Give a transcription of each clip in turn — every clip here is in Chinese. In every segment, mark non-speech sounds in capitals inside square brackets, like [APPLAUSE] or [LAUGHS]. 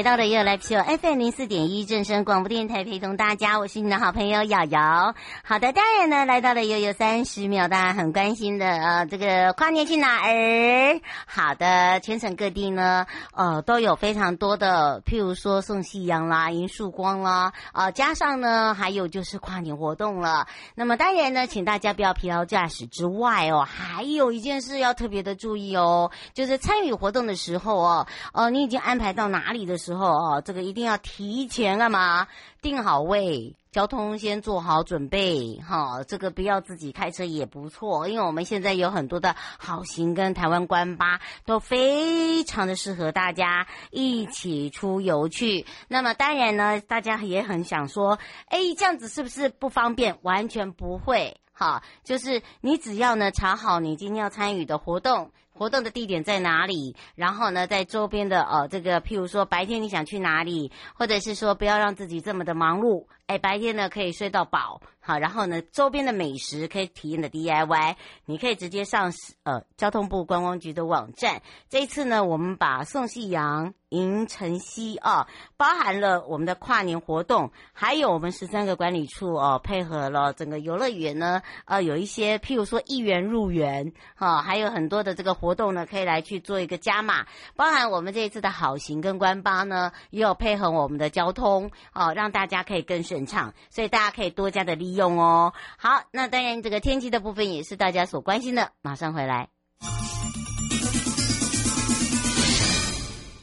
回到了 You Live Show FM 零四点一正声广播电台，陪同大家，我是你的好朋友瑶瑶。好的，当然呢，来到了悠悠三十秒，大家很关心的呃，这个跨年去哪儿？好的，全省各地呢，呃，都有非常多的，譬如说送夕阳啦、迎曙光啦，呃，加上呢，还有就是跨年活动了。那么当然呢，请大家不要疲劳驾驶之外哦，还有一件事要特别的注意哦，就是参与活动的时候哦，呃，你已经安排到哪里的时候哦，这个一定要提前干嘛？定好位，交通先做好准备哈。这个不要自己开车也不错，因为我们现在有很多的好行跟台湾关巴都非常的适合大家一起出游去。那么当然呢，大家也很想说，哎，这样子是不是不方便？完全不会哈，就是你只要呢查好你今天要参与的活动。活动的地点在哪里？然后呢，在周边的呃，这个譬如说白天你想去哪里，或者是说不要让自己这么的忙碌，哎，白天呢可以睡到饱，好，然后呢周边的美食可以体验的 DIY，你可以直接上呃交通部观光局的网站。这一次呢，我们把送夕阳。迎晨曦啊，包含了我们的跨年活动，还有我们十三个管理处哦，配合了整个游乐园呢，呃，有一些譬如说一元入园哈，还有很多的这个活动呢，可以来去做一个加码。包含我们这一次的好行跟观巴呢，也有配合我们的交通哦，让大家可以更顺畅，所以大家可以多加的利用哦。好，那当然这个天气的部分也是大家所关心的，马上回来。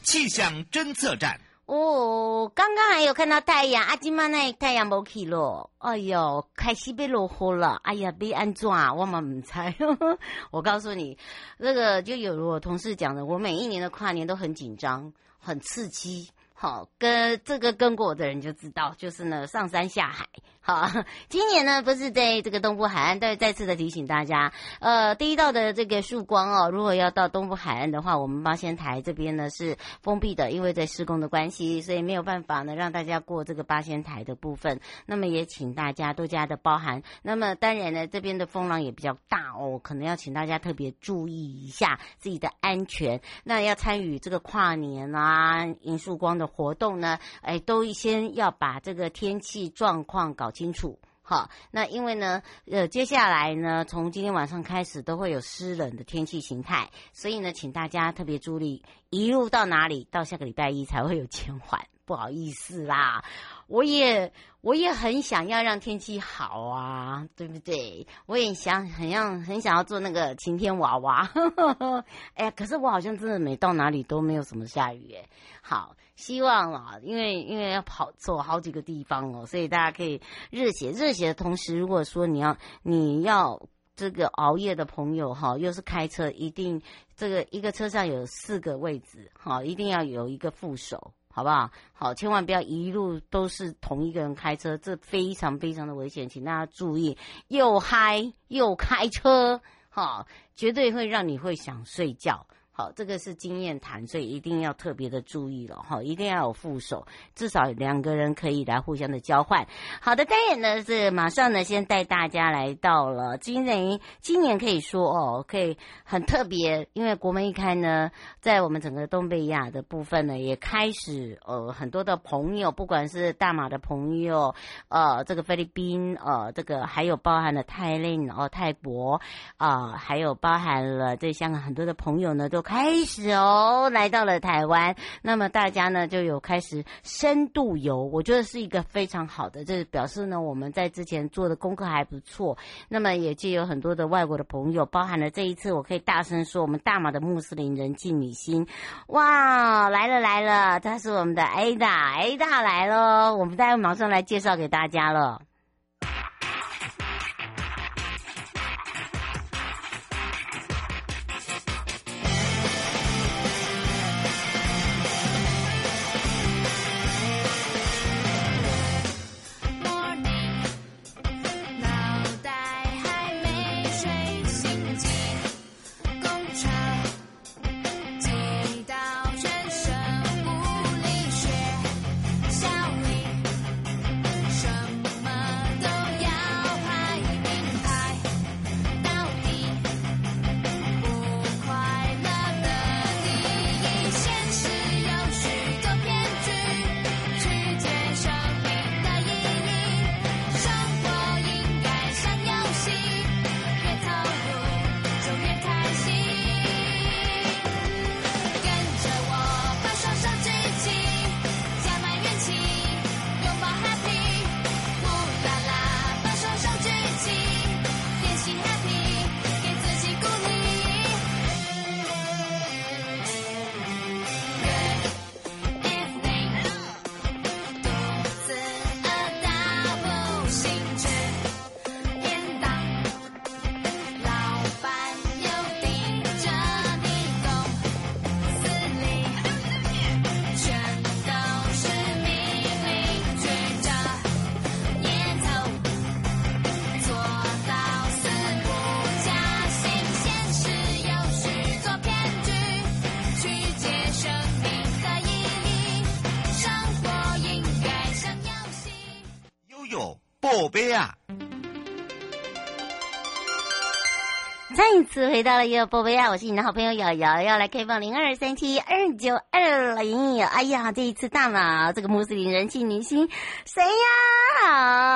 气象侦测站哦，刚刚还有看到太阳，阿金妈那太阳没去了，哎呦，开始被落雨了，哎呀，被安怎啊？我嘛唔猜。[LAUGHS] 我告诉你，那个就有我同事讲的，我每一年的跨年都很紧张，很刺激。好，跟这个跟过我的人就知道，就是呢上山下海。好，[LAUGHS] 今年呢不是在这个东部海岸，但再次的提醒大家，呃，第一道的这个曙光哦，如果要到东部海岸的话，我们八仙台这边呢是封闭的，因为在施工的关系，所以没有办法呢让大家过这个八仙台的部分。那么也请大家多加的包涵。那么当然呢，这边的风浪也比较大哦，可能要请大家特别注意一下自己的安全。那要参与这个跨年啊迎曙光的活动呢，哎，都先要把这个天气状况搞清楚，好，那因为呢，呃，接下来呢，从今天晚上开始都会有湿冷的天气形态，所以呢，请大家特别注意，一路到哪里，到下个礼拜一才会有减缓，[LAUGHS] 不好意思啦。我也我也很想要让天气好啊，对不对？我也想很想很想要做那个晴天娃娃，呵呵呵，哎呀，可是我好像真的没到哪里都没有什么下雨哎。好，希望啊，因为因为要跑走好几个地方哦，所以大家可以热血热血的同时，如果说你要你要这个熬夜的朋友哈，又是开车，一定这个一个车上有四个位置，哈，一定要有一个副手。好不好？好，千万不要一路都是同一个人开车，这非常非常的危险，请大家注意，又嗨又开车，哈，绝对会让你会想睡觉。好，这个是经验谈，所以一定要特别的注意了哈，一定要有副手，至少两个人可以来互相的交换。好的，当然呢是马上呢先带大家来到了今年，今年可以说哦，可以很特别，因为国门一开呢，在我们整个东北亚的部分呢，也开始呃很多的朋友，不管是大马的朋友，呃这个菲律宾，呃这个还有包含了泰令哦泰国啊、还有包含了对香港很多的朋友呢都。开始哦，来到了台湾。那么大家呢就有开始深度游，我觉得是一个非常好的，这表示呢我们在之前做的功课还不错。那么也就有很多的外国的朋友，包含了这一次我可以大声说，我们大马的穆斯林人气女星，哇，来了来了，她是我们的 Ada，Ada 来了，我们待会马上来介绍给大家了。次回到了悠悠波波呀！我是你的好朋友瑶瑶，要来开放零二三七二九二零。哎呀，这一次大佬这个穆斯林人气明星谁呀？好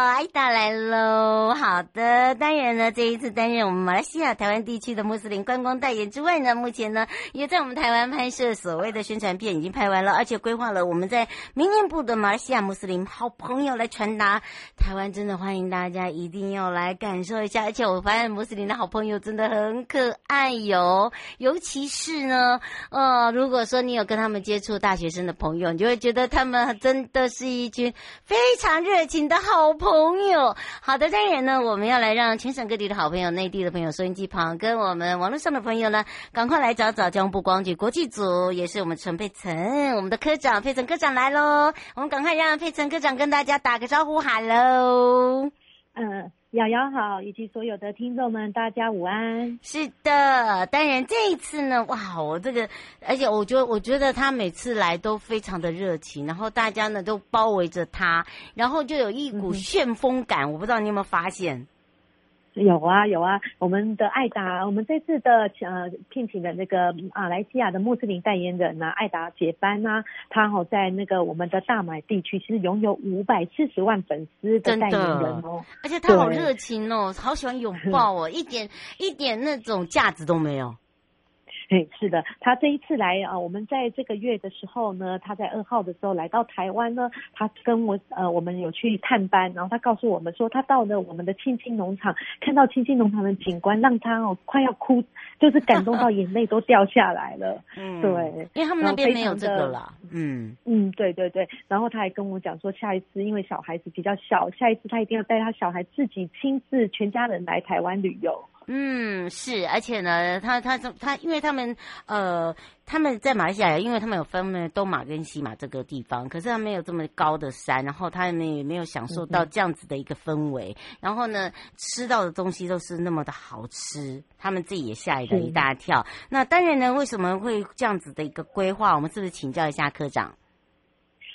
艾达来喽！好的，当然呢，这一次担任我们马来西亚台湾地区的穆斯林观光代言之外呢，目前呢也在我们台湾拍摄所谓的宣传片已经拍完了，而且规划了我们在明年部的马来西亚穆斯林好朋友来传达台湾，真的欢迎大家一定要来感受一下。而且我发现穆斯林的好朋友真的。很可爱哟，尤其是呢，呃，如果说你有跟他们们接触大学生的朋友，你就会觉得他们真的是一群非常热情的好朋友。好的，当然呢，我们要来让全省各地的好朋友、内地的朋友、收音机旁跟我们网络上的朋友呢，赶快来找找江部光局国际组，也是我们陈佩岑，我们的科长佩岑科长来喽。我们赶快让佩岑科长跟大家打个招呼，哈喽。嗯。瑶瑶好，以及所有的听众们，大家午安。是的，当然这一次呢，哇，我这个，而且我觉得，我觉得他每次来都非常的热情，然后大家呢都包围着他，然后就有一股旋风感，嗯、我不知道你有没有发现。有啊有啊，我们的艾达，我们这次的呃聘请的那个马来西亚的穆斯林代言人呢、啊，艾达杰班啊，他好在那个我们的大马地区，其实拥有五百四十万粉丝的代言人哦，而且他好热情哦，好喜欢拥抱哦，一点一点那种架子都没有。对，是的，他这一次来啊，我们在这个月的时候呢，他在二号的时候来到台湾呢，他跟我呃，我们有去探班，然后他告诉我们说，他到了我们的青青农场，看到青青农场的景观，让他哦快要哭，就是感动到眼泪都掉下来了。[LAUGHS] 嗯，对，因为他们那边没有这个了。嗯嗯，对对对，然后他还跟我讲说，下一次因为小孩子比较小，下一次他一定要带他小孩自己亲自全家人来台湾旅游。嗯，是，而且呢，他他他，因为他们呃，他们在马来西亚，因为他们有分了东马跟西马这个地方，可是他没有这么高的山，然后他们也没有享受到这样子的一个氛围，嗯、然后呢，吃到的东西都是那么的好吃，他们自己也吓了一大跳。那当然呢，为什么会这样子的一个规划？我们是不是请教一下科长？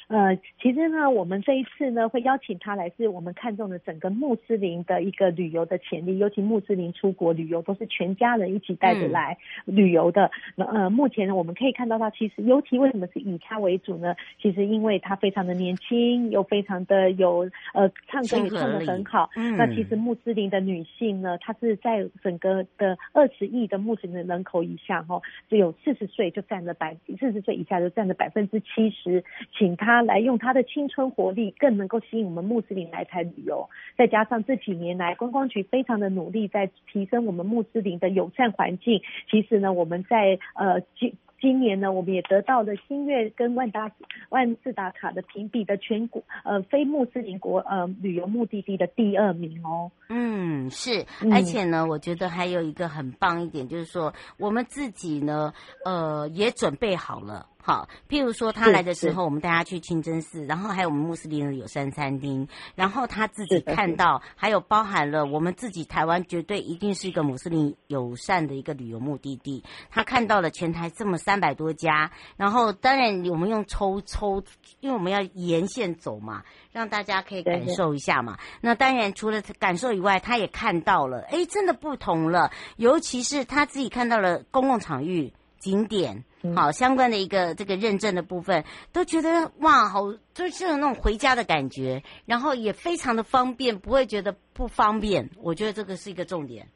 呃，其实呢，我们这一次呢会邀请他来，是我们看中的整个穆斯林的一个旅游的潜力，尤其穆斯林出国旅游都是全家人一起带着来旅游的。那、嗯、呃，目前呢，我们可以看到他其实，尤其为什么是以他为主呢？其实因为他非常的年轻，又非常的有呃，唱歌也唱得很好。嗯。那其实穆斯林的女性呢，她是在整个的二十亿的穆斯林的人口以下哈，只有四十岁就占了百四十岁以下就占了百分之七十，请他。他来用他的青春活力，更能够吸引我们穆斯林来台旅游。再加上这几年来观光局非常的努力，在提升我们穆斯林的友善环境。其实呢，我们在呃今今年呢，我们也得到了新月跟万达万事达卡的评比的全国呃非穆斯林国呃旅游目的地的第二名哦。嗯，是，而且呢，我觉得还有一个很棒一点，就是说我们自己呢，呃，也准备好了。好，譬如说他来的时候，我们带他去清真寺，然后还有我们穆斯林的友善餐厅，然后他自己看到，还有包含了我们自己台湾绝对一定是一个穆斯林友善的一个旅游目的地。他看到了全台这么三百多家，然后当然我们用抽抽，因为我们要沿线走嘛，让大家可以感受一下嘛。那当然除了感受以外，他也看到了，哎，真的不同了，尤其是他自己看到了公共场域。景点好，相关的一个这个认证的部分，都觉得哇，好就是有那种回家的感觉，然后也非常的方便，不会觉得不方便。我觉得这个是一个重点，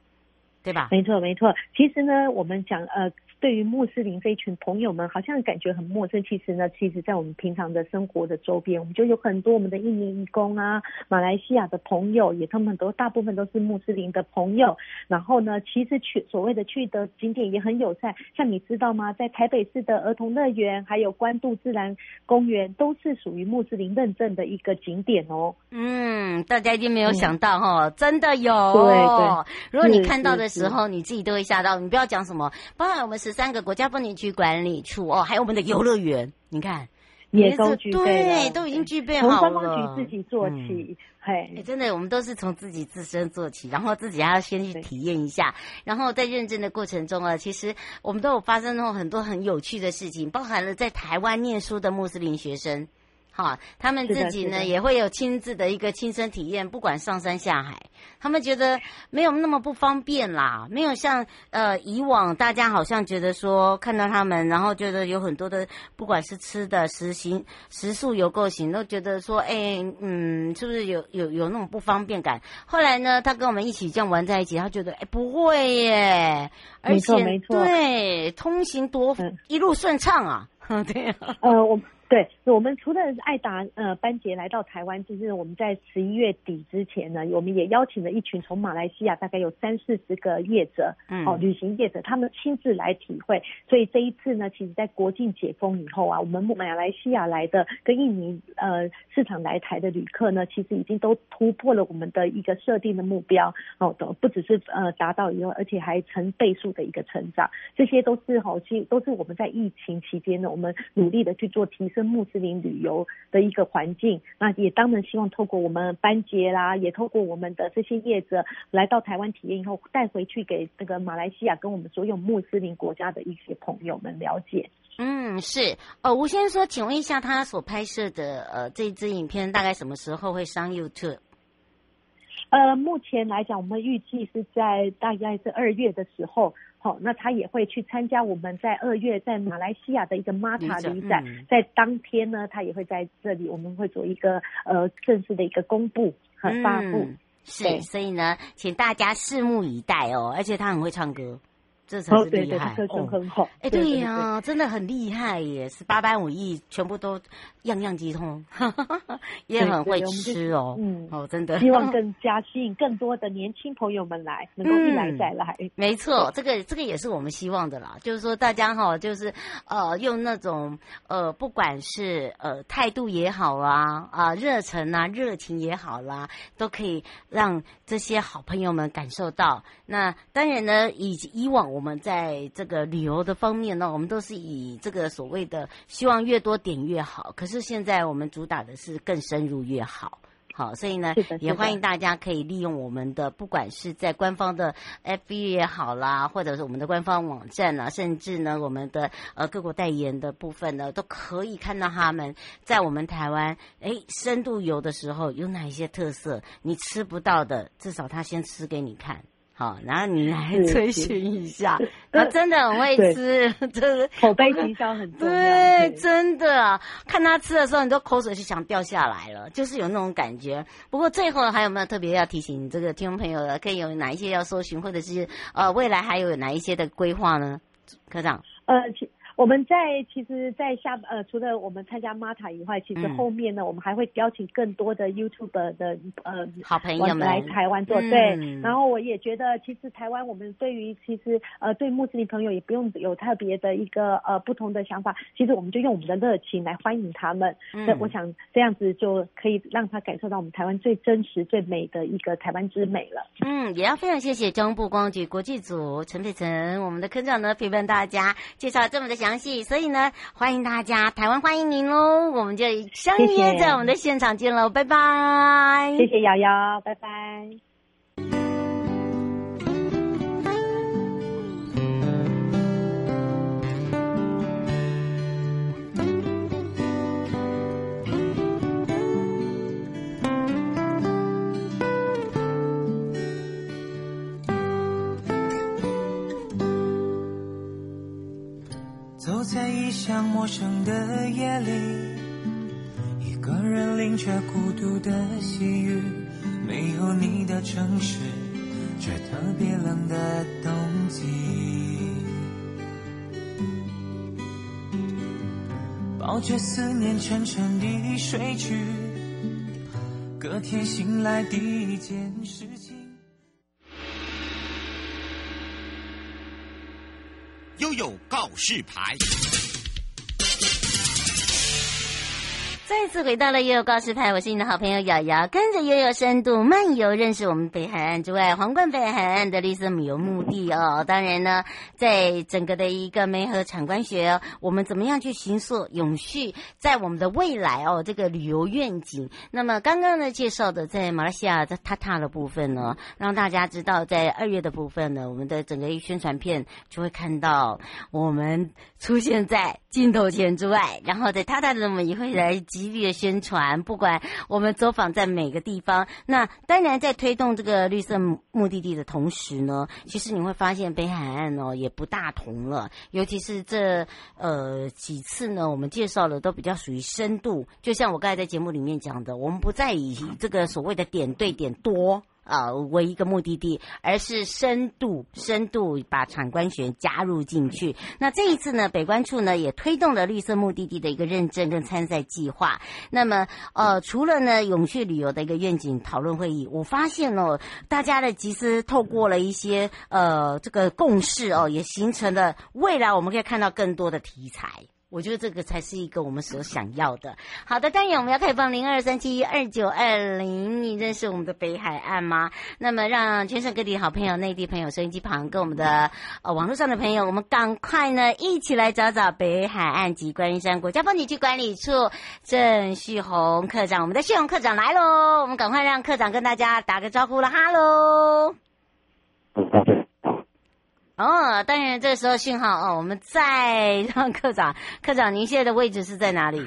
对吧？没错，没错。其实呢，我们讲呃。对于穆斯林这一群朋友们，好像感觉很陌生。其实呢，其实，在我们平常的生活的周边，我们就有很多我们的印尼义工啊、马来西亚的朋友，也他们都大部分都是穆斯林的朋友。然后呢，其实去所谓的去的景点也很友善，像你知道吗？在台北市的儿童乐园，还有关渡自然公园，都是属于穆斯林认证的一个景点哦。嗯，大家一定没有想到哈、哦嗯，真的有。对对，如果你看到的时候，你自己都会吓到。你不要讲什么，包含我们是。十三个国家风景区管理处哦，还有我们的游乐园，你看也都具备，对，都已经具备好了。从观光局自己做起，嘿、嗯，真的，我们都是从自己自身做起，然后自己还要先去体验一下，然后在认证的过程中啊，其实我们都有发生过很多很有趣的事情，包含了在台湾念书的穆斯林学生。好，他们自己呢也会有亲自的一个亲身体验，不管上山下海，他们觉得没有那么不方便啦，没有像呃以往大家好像觉得说看到他们，然后觉得有很多的不管是吃的、食行、食宿游购行，都觉得说，哎、欸，嗯，是不是有有有那种不方便感？后来呢，他跟我们一起这样玩在一起，他觉得哎、欸、不会耶，而且没错没错，对，通行多一路顺畅啊，[LAUGHS] 对啊，呃我。对，我们除了艾达呃班杰来到台湾，就是我们在十一月底之前呢，我们也邀请了一群从马来西亚大概有三四十个业者，嗯，哦，旅行业者，他们亲自来体会。所以这一次呢，其实在国境解封以后啊，我们马来西亚来的跟印尼呃市场来台的旅客呢，其实已经都突破了我们的一个设定的目标，哦，都不只是呃达到以后，而且还成倍数的一个成长。这些都是好，其实都是我们在疫情期间呢，我们努力的去做提升。穆斯林旅游的一个环境，那也当然希望透过我们班杰啦，也透过我们的这些业者来到台湾体验以后，带回去给那个马来西亚跟我们所有穆斯林国家的一些朋友们了解。嗯，是。呃，吴先生说，请问一下，他所拍摄的呃这支影片大概什么时候会上 YouTube？呃，目前来讲，我们预计是在大概是二月的时候。好，那他也会去参加我们在二月在马来西亚的一个马塔旅展，在当天呢，他也会在这里，我们会做一个呃正式的一个公布和发布。嗯，是，所以呢，请大家拭目以待哦。而且他很会唱歌。这才是厉害，哦，很好。哎，对呀，啊，真的很厉害耶！十八般武艺全部都样样精通，[LAUGHS] 也很会吃哦。嗯，哦，真的。希望更加吸引更多的年轻朋友们来，[LAUGHS] 能够一来再来。嗯，没错，这个这个也是我们希望的啦。就是说，大家哈，就是呃，用那种呃，不管是呃态度也好啦，啊，热忱啊，热情也好啦，都可以让这些好朋友们感受到。那当然呢，以以往我。我们在这个旅游的方面呢，我们都是以这个所谓的希望越多点越好。可是现在我们主打的是更深入越好。好，所以呢，也欢迎大家可以利用我们的，不管是在官方的 FB 也好啦，或者是我们的官方网站啊，甚至呢，我们的呃各国代言的部分呢，都可以看到他们在我们台湾哎深度游的时候有哪一些特色，你吃不到的，至少他先吃给你看。好，然后你来 [LAUGHS] 追寻一下，[LAUGHS] 他真的很会吃，就是口碑营销很重要。[LAUGHS] 对，真的，看他吃的时候，你都口水就想掉下来了，就是有那种感觉。不过最后还有没有特别要提醒这个听众朋友的？可以有哪一些要搜寻，或者是呃未来还有哪一些的规划呢？科长，呃。我们在其实，在下呃，除了我们参加 MATA 以外，其实后面呢，嗯、我们还会邀请更多的 YouTube 的呃好朋友们来台湾做、嗯、对。然后我也觉得，其实台湾我们对于其实呃对穆斯林朋友也不用有特别的一个呃不同的想法，其实我们就用我们的热情来欢迎他们。嗯，我想这样子就可以让他感受到我们台湾最真实、最美的一个台湾之美了。嗯，也要非常谢谢中部光局国际组陈佩岑，我们的科长呢陪伴大家介绍这么的详。详细，所以呢，欢迎大家，台湾欢迎您喽！我们就相约在我们的现场见喽，拜拜！谢谢瑶瑶，拜拜。在异乡陌生的夜里，一个人淋着孤独的细雨，没有你的城市，却特别冷的冬季。抱着思念沉沉地睡去，隔天醒来第一件事情。都有告示牌。再次回到了悠悠告示牌，我是你的好朋友瑶瑶，跟着悠悠深度漫游，认识我们北海岸之外，皇冠北海岸的绿色旅游目的哦。当然呢，在整个的一个媒合产官学，我们怎么样去形塑永续，在我们的未来哦，这个旅游愿景。那么刚刚呢介绍的在马来西亚的塔塔的部分呢，让大家知道在二月的部分呢，我们的整个一宣传片就会看到我们出现在镜头前之外，然后在塔塔的我们也会来。极力的宣传，不管我们走访在每个地方，那当然在推动这个绿色目的地的同时呢，其实你会发现北海岸哦也不大同了，尤其是这呃几次呢，我们介绍的都比较属于深度，就像我刚才在节目里面讲的，我们不再以这个所谓的点对点多。呃，为一个目的地，而是深度深度把产官学加入进去。那这一次呢，北关处呢也推动了绿色目的地的一个认证跟参赛计划。那么，呃，除了呢永续旅游的一个愿景讨论会议，我发现哦，大家的集思透过了一些呃这个共识哦，也形成了未来我们可以看到更多的题材。我觉得这个才是一个我们所想要的。好的，当然我们要开放零二三七二九二零，你认识我们的北海岸吗？那么让全省各地好朋友、内地朋友、收音机旁跟我们的呃网络上的朋友，我们赶快呢一起来找找北海岸及观音山国家风景区管理处郑旭鸿课长。我们的旭鸿课长来喽，我们赶快让科长跟大家打个招呼了，哈喽。哦，当然，这时候信号哦，我们再 [LAUGHS] 让课长，课长，您现在的位置是在哪里？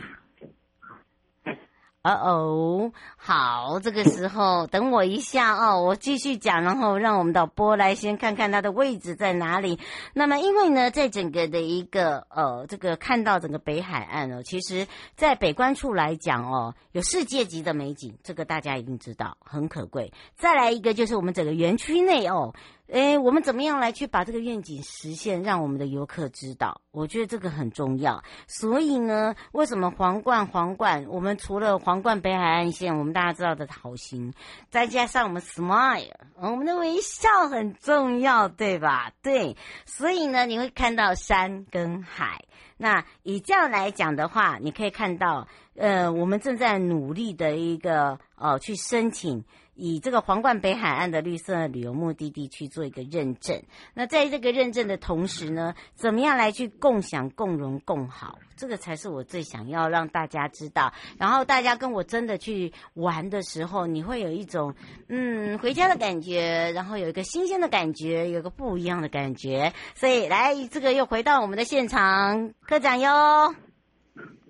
哦哦，好，这个时候等我一下哦，我继续讲，然后让我们导播来先看看他的位置在哪里。那么，因为呢，在整个的一个呃，这个看到整个北海岸哦，其实，在北关处来讲哦，有世界级的美景，这个大家一定知道，很可贵。再来一个就是我们整个园区内哦。诶，我们怎么样来去把这个愿景实现，让我们的游客知道？我觉得这个很重要。所以呢，为什么皇冠皇冠？我们除了皇冠北海岸线，我们大家知道的好心，再加上我们 smile，我们的微笑很重要，对吧？对。所以呢，你会看到山跟海。那以这样来讲的话，你可以看到，呃，我们正在努力的一个呃，去申请。以这个皇冠北海岸的绿色旅游目的地去做一个认证。那在这个认证的同时呢，怎么样来去共享、共荣、共好？这个才是我最想要让大家知道。然后大家跟我真的去玩的时候，你会有一种嗯回家的感觉，然后有一个新鲜的感觉，有个不一样的感觉。所以来，这个又回到我们的现场，科长哟。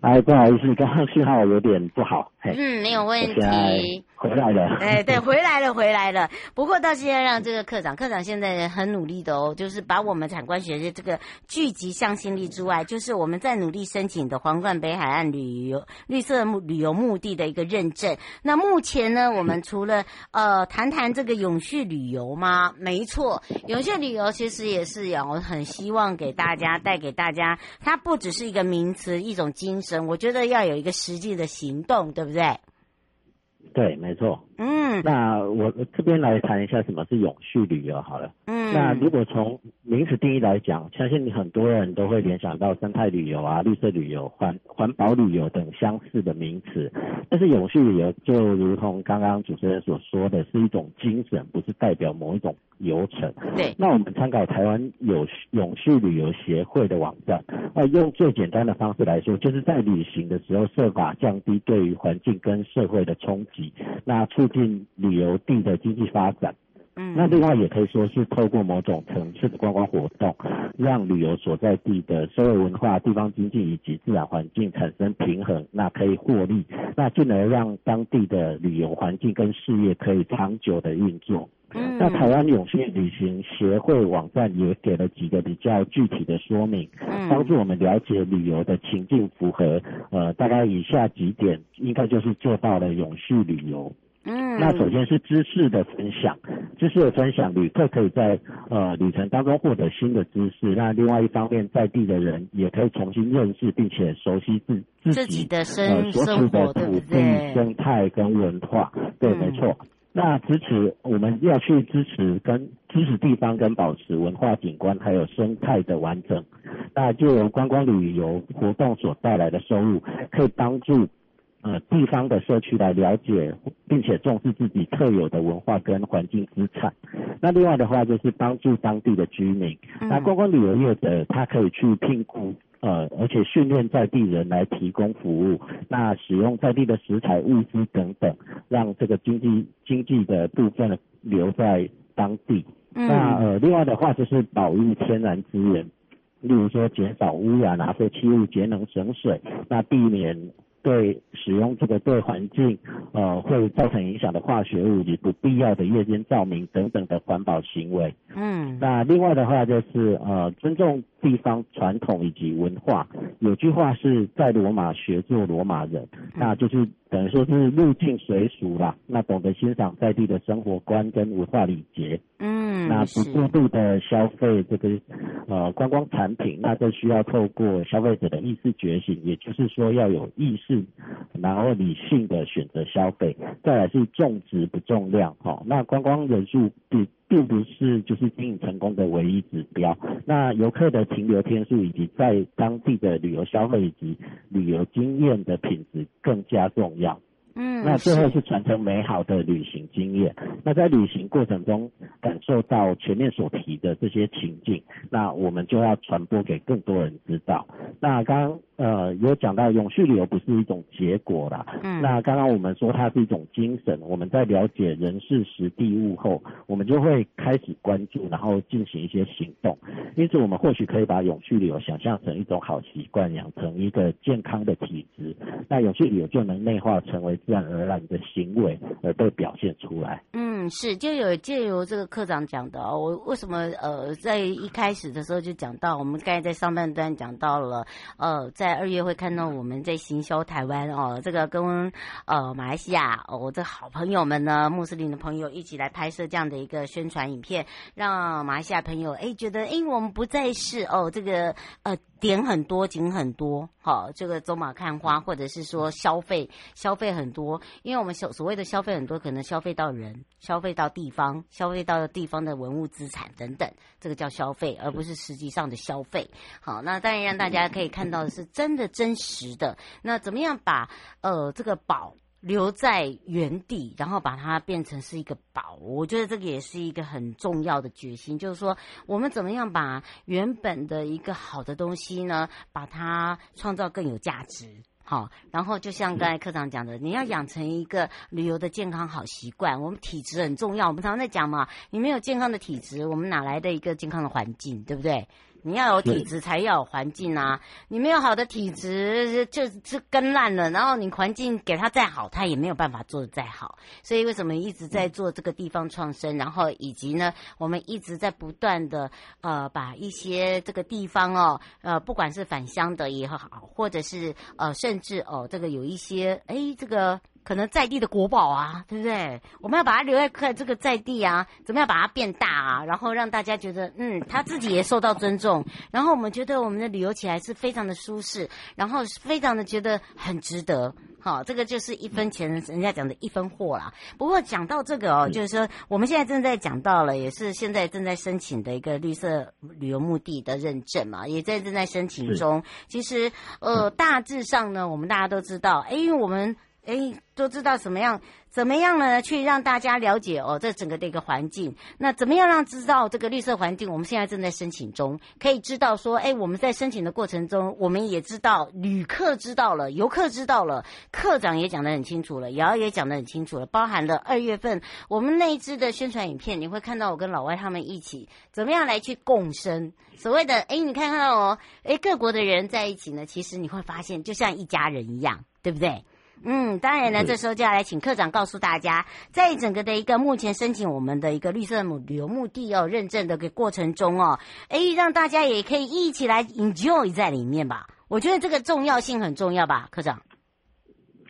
哎，不好意思，刚刚信号有点不好。嗯，没有问题。回来了。哎，对，[LAUGHS] 回来了，回来了。不过到现在，让这个科长，科长现在很努力的哦，就是把我们产官学的这个聚集向心力之外，就是我们在努力申请的皇冠北海岸旅游绿色目旅游目的的一个认证。那目前呢，我们除了呃谈谈这个永续旅游吗？没错，永续旅游其实也是有很希望给大家带给大家，它不只是一个名词，一种精神。我觉得要有一个实际的行动，对不对？对，没错。嗯，那我这边来谈一下什么是永续旅游好了。嗯，那如果从名词定义来讲，相信你很多人都会联想到生态旅游啊、绿色旅游、环环保旅游等相似的名词。但是永续旅游就如同刚刚主持人所说的，是一种精神，不是代表某一种流程。对。那我们参考台湾有永续旅游协会的网站，呃，用最简单的方式来说，就是在旅行的时候设法降低对于环境跟社会的冲击。那促进旅游地的经济发展，嗯，那另外也可以说是透过某种层次的观光活动，让旅游所在地的社会文化、地方经济以及自然环境产生平衡，那可以获利，那进而让当地的旅游环境跟事业可以长久的运作。嗯，那台湾永续旅行协会网站也给了几个比较具体的说明，嗯，帮助我们了解旅游的情境符合，呃，大概以下几点，应该就是做到了永续旅游。嗯，那首先是知识的分享，知识的分享，旅客可以在呃旅程当中获得新的知识。那另外一方面，在地的人也可以重新认识并且熟悉自自己，自己的生呃所处的土地生态跟文化。对，没错。那支持我们要去支持跟支持地方跟保持文化景观还有生态的完整。那就由观光旅游活动所带来的收入，可以帮助。呃，地方的社区来了解，并且重视自己特有的文化跟环境资产。那另外的话，就是帮助当地的居民。嗯、那观光旅游业者，他可以去聘雇，呃，而且训练在地人来提供服务。那使用在地的食材、物资等等，让这个经济经济的部分留在当地。嗯、那呃，另外的话就是保育天然资源，例如说减少污染啊、废弃物、节能省水，那避免。对使用这个对环境呃会造成影响的化学物以及、不必要的夜间照明等等的环保行为。嗯，那另外的话就是呃尊重地方传统以及文化。有句话是在罗马学做罗马人，那就是等于说是入境随俗啦。那懂得欣赏在地的生活观跟文化礼节。嗯，那不过度的消费这个呃观光产品，那就需要透过消费者的意识觉醒，也就是说要有意识，然后理性的选择消费。再来是重质不重量，哈，那观光人数并并不是就是经营成功的唯一指标。那游客的停留天数以及在当地的旅游消费以及旅游经验的品质更加重要。嗯，那最后是传承美好的旅行经验。那在旅行过程中感受到前面所提的这些情境，那我们就要传播给更多人知道。那刚刚呃有讲到永续旅游不是一种结果啦，嗯，那刚刚我们说它是一种精神。我们在了解人事时地物后，我们就会开始关注，然后进行一些行动。因此，我们或许可以把永续旅游想象成一种好习惯，养成一个健康的体质。那永续旅游就能内化成为。自然而然的行为而被表现出来。嗯，是，就有借由这个科长讲的哦，我为什么呃在一开始的时候就讲到，我们刚才在上半段讲到了，呃，在二月会看到我们在行销台湾哦，这个跟呃马来西亚哦，我的好朋友们呢，穆斯林的朋友一起来拍摄这样的一个宣传影片，让马来西亚朋友哎觉得哎我们不再是哦这个呃。点很多，景很多，好，这个走马看花，或者是说消费，消费很多，因为我们所所谓的消费很多，可能消费到人，消费到地方，消费到地方的文物资产等等，这个叫消费，而不是实际上的消费。好，那当然让大家可以看到的是真的真实的。那怎么样把呃这个宝留在原地，然后把它变成是一个宝。我觉得这个也是一个很重要的决心，就是说我们怎么样把原本的一个好的东西呢，把它创造更有价值。好，然后就像刚才科长讲的，你要养成一个旅游的健康好习惯。我们体质很重要，我们常常在讲嘛，你没有健康的体质，我们哪来的一个健康的环境，对不对？你要有体质，才要有环境啊！你没有好的体质，就是根烂了。然后你环境给他再好，他也没有办法做得再好。所以为什么一直在做这个地方创生？然后以及呢，我们一直在不断的呃，把一些这个地方哦，呃，不管是返乡的也好，或者是呃，甚至哦，这个有一些哎，这个。可能在地的国宝啊，对不对？我们要把它留在这个在地啊，怎么样把它变大啊？然后让大家觉得，嗯，他自己也受到尊重。然后我们觉得我们的旅游起来是非常的舒适，然后非常的觉得很值得。好，这个就是一分钱人家讲的一分货啦。不过讲到这个哦，就是说我们现在正在讲到了，也是现在正在申请的一个绿色旅游目的的认证嘛，也在正在申请中。其实呃，大致上呢，我们大家都知道，哎，因为我们。哎，都知道怎么样，怎么样呢？去让大家了解哦，这整个的一个环境。那怎么样让知道这个绿色环境？我们现在正在申请中，可以知道说，哎，我们在申请的过程中，我们也知道，旅客知道了，游客知道了，课长也讲得很清楚了，瑶瑶也讲得很清楚了，包含了二月份我们那一支的宣传影片，你会看到我跟老外他们一起怎么样来去共生。所谓的，哎，你看看哦，哎，各国的人在一起呢，其实你会发现就像一家人一样，对不对？嗯，当然呢，这时候就要来请科长告诉大家，在整个的一个目前申请我们的一个绿色旅游目的哦认证的个过程中哦，哎，让大家也可以一起来 enjoy 在里面吧。我觉得这个重要性很重要吧，科长。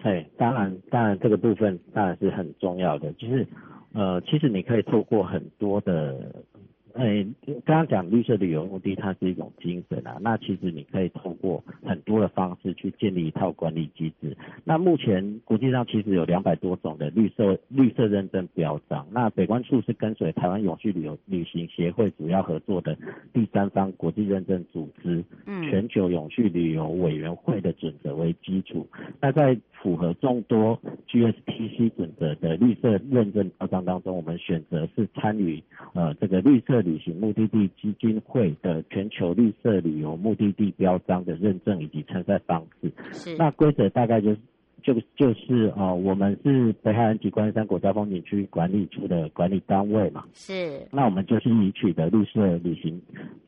对，当然，当然这个部分当然是很重要的，就是呃，其实你可以透过很多的。呃，刚刚讲绿色旅游目的，它是一种精神啊。那其实你可以通过很多的方式去建立一套管理机制。那目前国际上其实有两百多种的绿色绿色认证标章。那北关处是跟随台湾永续旅游旅行协会主要合作的第三方国际认证组织，嗯，全球永续旅游委员会的准则为基础。那在符合众多 GSTC 准则的绿色认证标章当中，我们选择是参与呃这个绿色。旅行目的地基金会的全球绿色旅游目的地标章的认证以及参赛方式，那规则大概就是就就是啊、呃，我们是北海岸及观音山国家风景区管理处的管理单位嘛，是那我们就是以取得绿色旅行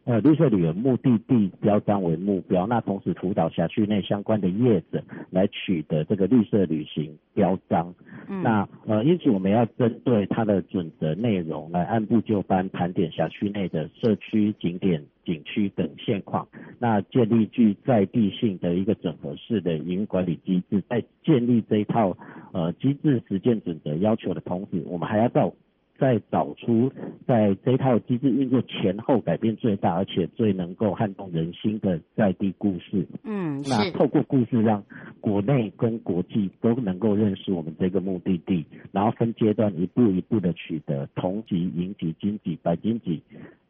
呃绿色旅游目的地标章为目标，那同时辅导辖区内相关的业者来取得这个绿色旅行标章。嗯、那呃，因此我们要针对它的准则内容来按部就班盘点辖区内的社区景点、景区等现况，那建立具在地性的一个整合式的营运管理机制，在建立这一套呃机制实践准则要求的同时，我们还要到。再找出在这套机制运作前后改变最大，而且最能够撼动人心的在地故事。嗯，那透过故事让国内跟国际都能够认识我们这个目的地，然后分阶段一步一步的取得铜级、银级、金级、白金级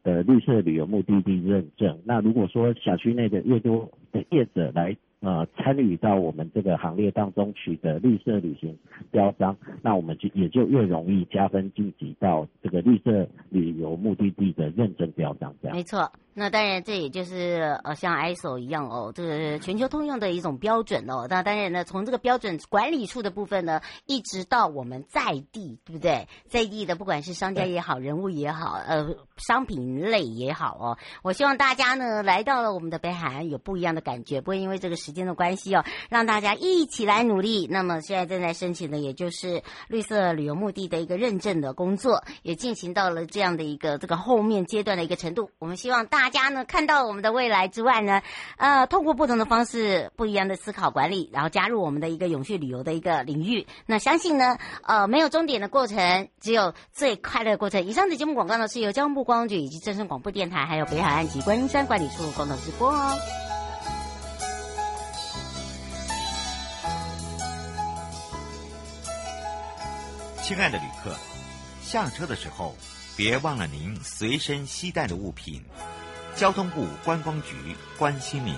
的绿色旅游目的地认证。那如果说小区内的越多的业者来。呃，参与到我们这个行列当中取得绿色旅行标章，那我们就也就越容易加分晋级到这个绿色旅游目的地的认证标章。这样没错。那当然，这也就是呃，像 ISO 一样哦，这个全球通用的一种标准哦。那当然呢，从这个标准管理处的部分呢，一直到我们在地，对不对？在地的不管是商家也好，人物也好，呃，商品类也好哦，我希望大家呢来到了我们的北海岸有不一样的感觉，不会因为这个时间的关系哦，让大家一起来努力。那么现在正在申请的，也就是绿色旅游目的的一个认证的工作，也进行到了这样的一个这个后面阶段的一个程度。我们希望大。大家呢看到我们的未来之外呢，呃，通过不同的方式、不一样的思考管理，然后加入我们的一个永续旅游的一个领域。那相信呢，呃，没有终点的过程，只有最快乐的过程。以上的节目广告呢，是由交通部观光局以及正声广播电台，还有北海岸及观音山管理处共同直播哦。亲爱的旅客，下车的时候。别忘了您随身携带的物品。交通部观光局关心民。